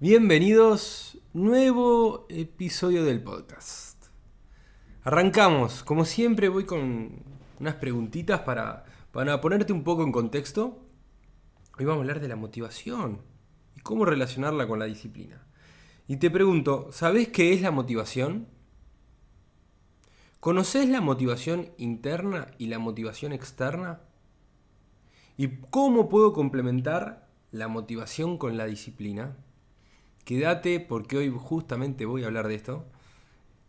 Bienvenidos, nuevo episodio del podcast. Arrancamos, como siempre voy con unas preguntitas para, para ponerte un poco en contexto. Hoy vamos a hablar de la motivación y cómo relacionarla con la disciplina. Y te pregunto, ¿sabes qué es la motivación? ¿Conoces la motivación interna y la motivación externa? ¿Y cómo puedo complementar la motivación con la disciplina? Quédate porque hoy justamente voy a hablar de esto.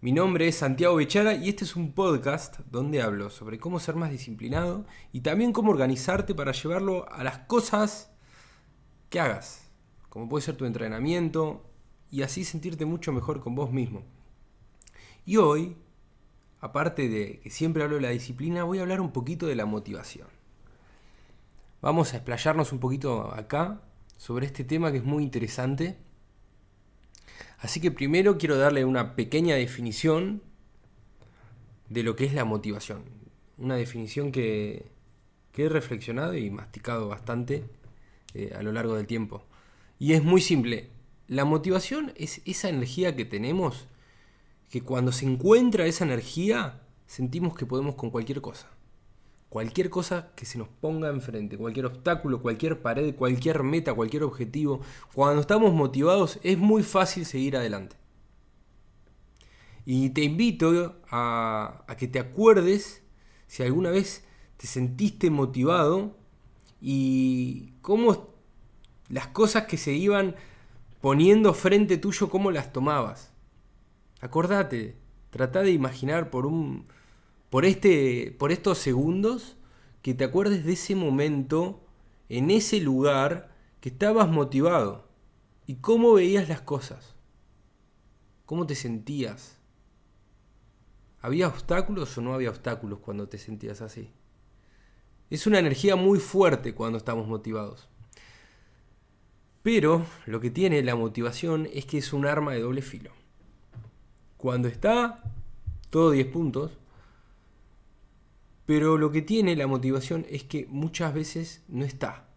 Mi nombre es Santiago Bechara y este es un podcast donde hablo sobre cómo ser más disciplinado y también cómo organizarte para llevarlo a las cosas que hagas, como puede ser tu entrenamiento y así sentirte mucho mejor con vos mismo. Y hoy, aparte de que siempre hablo de la disciplina, voy a hablar un poquito de la motivación. Vamos a explayarnos un poquito acá sobre este tema que es muy interesante Así que primero quiero darle una pequeña definición de lo que es la motivación. Una definición que, he reflexionado y masticado bastante eh, a lo largo del tiempo. Y es muy simple. La motivación es esa energía que tenemos que cuando se encuentra esa energía sentimos que podemos con cualquier cosa cualquier cosa que se nos ponga enfrente, cualquier obstáculo, cualquier pared, cualquier meta, cualquier objetivo, cuando estamos motivados es muy fácil seguir adelante. Y te invito a, que te acuerdes si alguna vez te sentiste motivado y cómo las cosas que se iban poniendo frente tuyo, cómo las tomabas. Acordate, trata de imaginar por un, por, este, por estos segundos que te acuerdes de ese momento, en ese lugar, que estabas motivado y cómo veías las cosas, cómo te sentías. ¿Había obstáculos o no había obstáculos cuando te sentías así? Es una energía muy fuerte cuando estamos motivados. Pero lo que tiene la motivación es que es un arma de doble filo. Cuando está todo 10 puntos, pero lo que tiene la motivación es que muchas veces no está.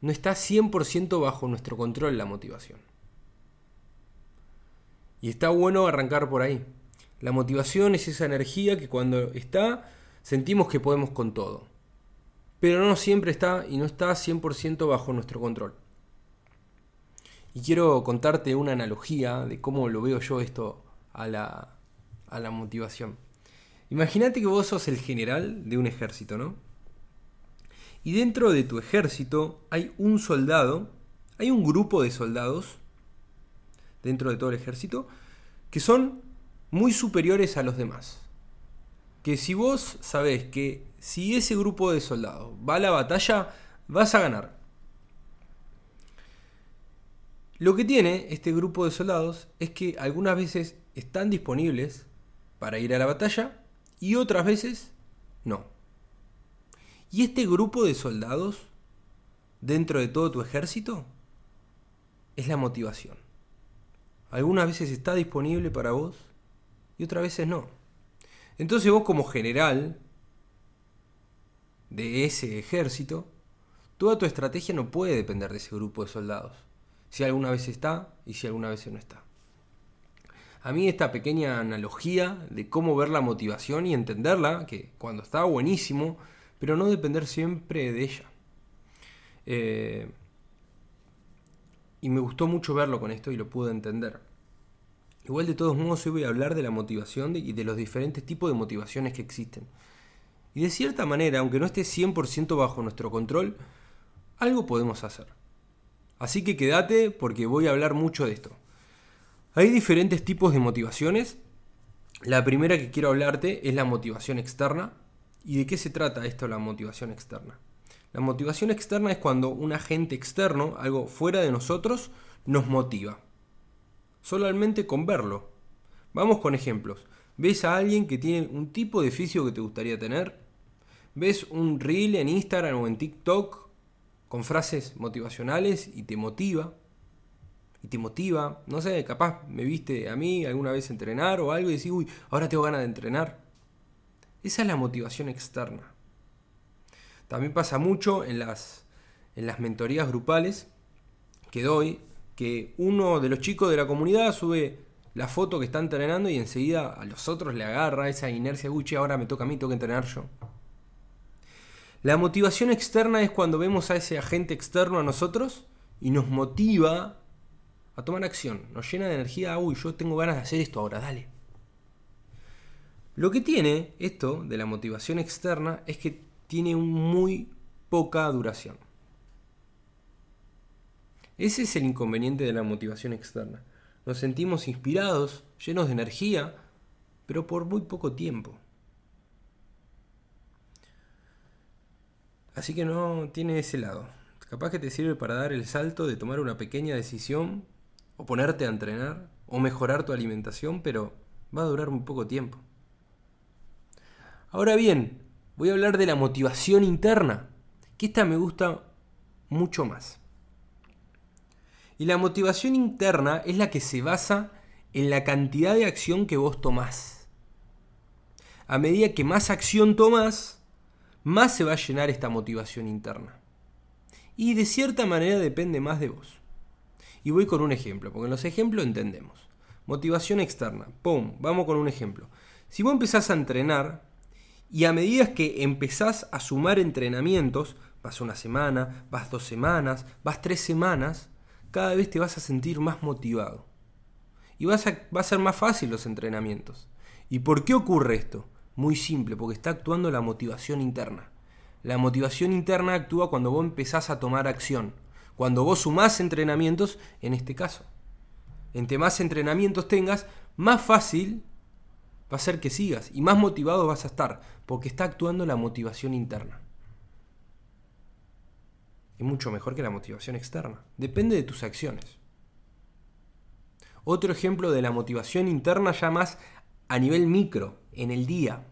No está 100% bajo nuestro control la motivación. Y está bueno arrancar por ahí. La motivación es esa energía que cuando está sentimos que podemos con todo. Pero no siempre está y no está 100% bajo nuestro control. Y quiero contarte una analogía de cómo lo veo yo esto a la, a la motivación. Imagínate que vos sos el general de un ejército, ¿no? Y dentro de tu ejército hay un soldado, hay un grupo de soldados dentro de todo el ejército que son muy superiores a los demás. Que si vos sabés que si ese grupo de soldados va a la batalla, vas a ganar. Lo que tiene este grupo de soldados es que algunas veces están disponibles para ir a la batalla y otras veces no. ¿Y este grupo de soldados dentro de todo tu ejército? Es la motivación. Algunas veces está disponible para vos y otras veces no. Entonces vos como general de ese ejército, toda tu estrategia no puede depender de ese grupo de soldados. Si alguna vez está y si alguna vez no está a mí esta pequeña analogía de cómo ver la motivación y entenderla, que cuando está buenísimo, pero no depender siempre de ella. Eh, y me gustó mucho verlo con esto y lo pude entender. Igual de todos modos hoy voy a hablar de la motivación y de los diferentes tipos de motivaciones que existen. Y de cierta manera, aunque no esté 100% bajo nuestro control, algo podemos hacer. Así que quédate porque voy a hablar mucho de esto. Hay diferentes tipos de motivaciones. La primera que quiero hablarte es la motivación externa. ¿Y de qué se trata esto, la motivación externa? La motivación externa es cuando un agente externo, algo fuera de nosotros, nos motiva. Solamente con verlo. Vamos con ejemplos. ¿Ves a alguien que tiene un tipo de físico que te gustaría tener? ¿Ves un reel en Instagram o en TikTok con frases motivacionales y te motiva? Te motiva. No sé, capaz me viste a mí alguna vez entrenar o algo y decís, uy, ahora tengo ganas de entrenar. Esa es la motivación externa. También pasa mucho en las, en las mentorías grupales que doy, que uno de los chicos de la comunidad sube la foto que está entrenando y enseguida a los otros le agarra esa inercia Gucci, ahora me toca a mí, tengo que entrenar yo. La motivación externa es cuando vemos a ese agente externo a nosotros y nos motiva a tomar acción, nos llena de energía, uy, yo tengo ganas de hacer esto ahora, dale. Lo que tiene esto de la motivación externa es que tiene muy poca duración. Ese es el inconveniente de la motivación externa. Nos sentimos inspirados, llenos de energía, pero por muy poco tiempo. Así que no tiene ese lado. Capaz que te sirve para dar el salto de tomar una pequeña decisión, o ponerte a entrenar, o mejorar tu alimentación, pero va a durar muy poco tiempo. Ahora bien, voy a hablar de la motivación interna, que esta me gusta mucho más. Y la motivación interna es la que se basa en la cantidad de acción que vos tomás. A medida que más acción tomás, más se va a llenar esta motivación interna. Y de cierta manera depende más de vos. Y voy con un ejemplo, porque en los ejemplos entendemos. Motivación externa. ¡Pum! Vamos con un ejemplo. Si vos empezás a entrenar y a medida que empezás a sumar entrenamientos, vas una semana, vas dos semanas, vas tres semanas, cada vez te vas a sentir más motivado. Y vas a, va a ser más fácil los entrenamientos. ¿Y por qué ocurre esto? Muy simple, porque está actuando la motivación interna. La motivación interna actúa cuando vos empezás a tomar acción. Cuando vos sumás entrenamientos, en este caso. Entre más entrenamientos tengas, más fácil va a ser que sigas y más motivado vas a estar, porque está actuando la motivación interna es mucho mejor que la motivación externa. Depende de tus acciones. Otro ejemplo de la motivación interna ya más a nivel micro, en el día.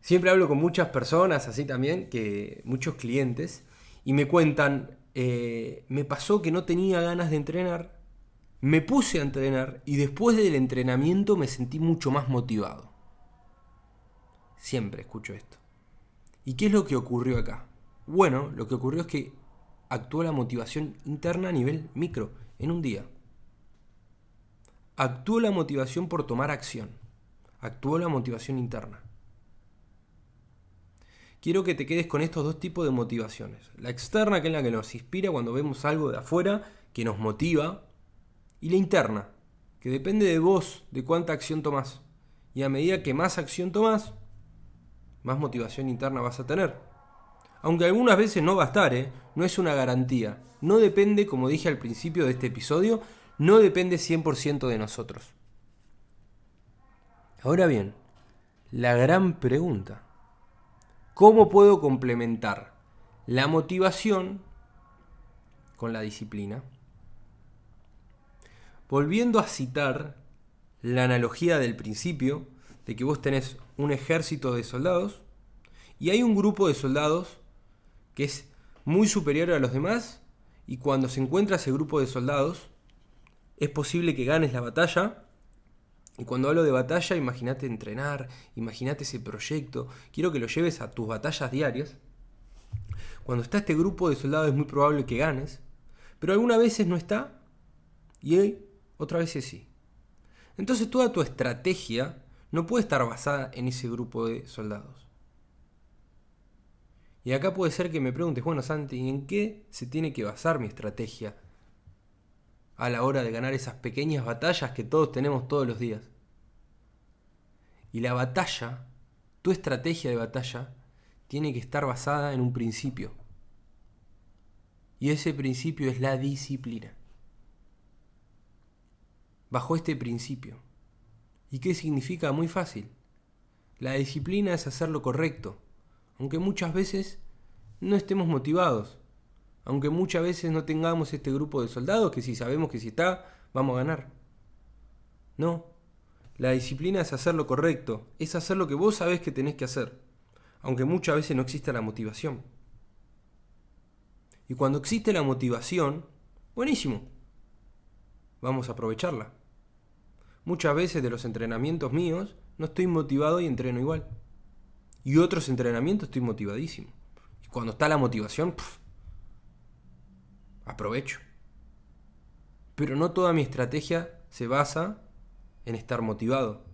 Siempre hablo con muchas personas, así también, que muchos clientes, y me cuentan, eh, me pasó que no tenía ganas de entrenar, me puse a entrenar y después del entrenamiento me sentí mucho más motivado. Siempre escucho esto. ¿Y qué es lo que ocurrió acá? Bueno, lo que ocurrió es que actuó la motivación interna a nivel micro, en un día. Actuó la motivación por tomar acción. Actuó la motivación interna. Quiero que te quedes con estos dos tipos de motivaciones. La externa, que es la que nos inspira cuando vemos algo de afuera, que nos motiva. Y la interna, que depende de vos, de cuánta acción tomás. Y a medida que más acción tomás, más motivación interna vas a tener. Aunque algunas veces no va a estar, ¿eh? no es una garantía. No depende, como dije al principio de este episodio, no depende 100% de nosotros. Ahora bien, la gran pregunta. ¿Cómo puedo complementar la motivación con la disciplina? Volviendo a citar la analogía del principio, de que vos tenés un ejército de soldados y hay un grupo de soldados que es muy superior a los demás y cuando se encuentra ese grupo de soldados es posible que ganes la batalla. Y cuando hablo de batalla, imagínate entrenar, imagínate ese proyecto, quiero que lo lleves a tus batallas diarias. Cuando está este grupo de soldados es muy probable que ganes, pero algunas veces no está y otras veces sí. Entonces toda tu estrategia no puede estar basada en ese grupo de soldados. Y acá puede ser que me preguntes, bueno Santi, ¿en qué se tiene que basar mi estrategia a la hora de ganar esas pequeñas batallas que todos tenemos todos los días? Y la batalla, tu estrategia de batalla, tiene que estar basada en un principio. Y ese principio es la disciplina. Bajo este principio. ¿Y qué significa? Muy fácil. La disciplina es hacer lo correcto aunque muchas veces no estemos motivados, aunque muchas veces no tengamos este grupo de soldados que si sabemos que si está, vamos a ganar. No, la disciplina es hacer lo correcto, es hacer lo que vos sabés que tenés que hacer, aunque muchas veces no exista la motivación. Y cuando existe la motivación, buenísimo, vamos a aprovecharla. Muchas veces de los entrenamientos míos no estoy motivado y entreno igual. Y otros entrenamientos estoy motivadísimo. Y cuando está la motivación, aprovecho. Pero no toda mi estrategia se basa en estar motivado,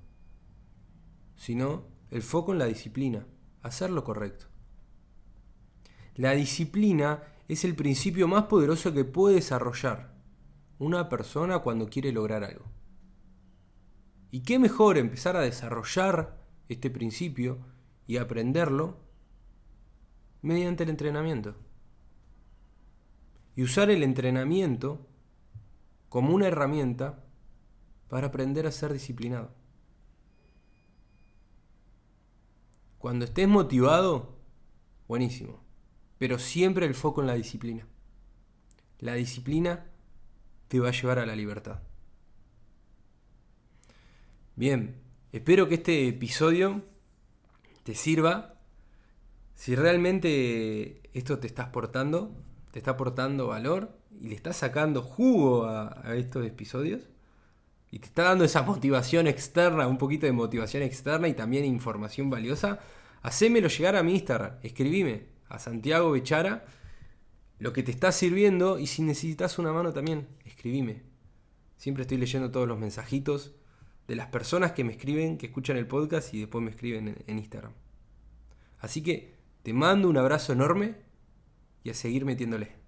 sino el foco en la disciplina, hacer lo correcto. La disciplina es el principio más poderoso que puede desarrollar una persona cuando quiere lograr algo. ¿Y qué mejor empezar a desarrollar este principio y aprenderlo mediante el entrenamiento? Y usar el entrenamiento como una herramienta para aprender a ser disciplinado. Cuando estés motivado, buenísimo, pero siempre el foco en la disciplina. La disciplina te va a llevar a la libertad. Bien, espero que este episodio te sirva. Si realmente esto te está aportando, te está aportando valor y le estás sacando jugo a, estos episodios y te está dando esa motivación externa, un poquito de motivación externa y también información valiosa, hacémelo llegar a mi Instagram, escribime a Santiago Bechara lo que te está sirviendo y si necesitas una mano también, escribime. Siempre estoy leyendo todos los mensajitos de las personas que me escriben, que escuchan el podcast y después me escriben en, en Instagram. Así que te mando un abrazo enorme y a seguir metiéndole.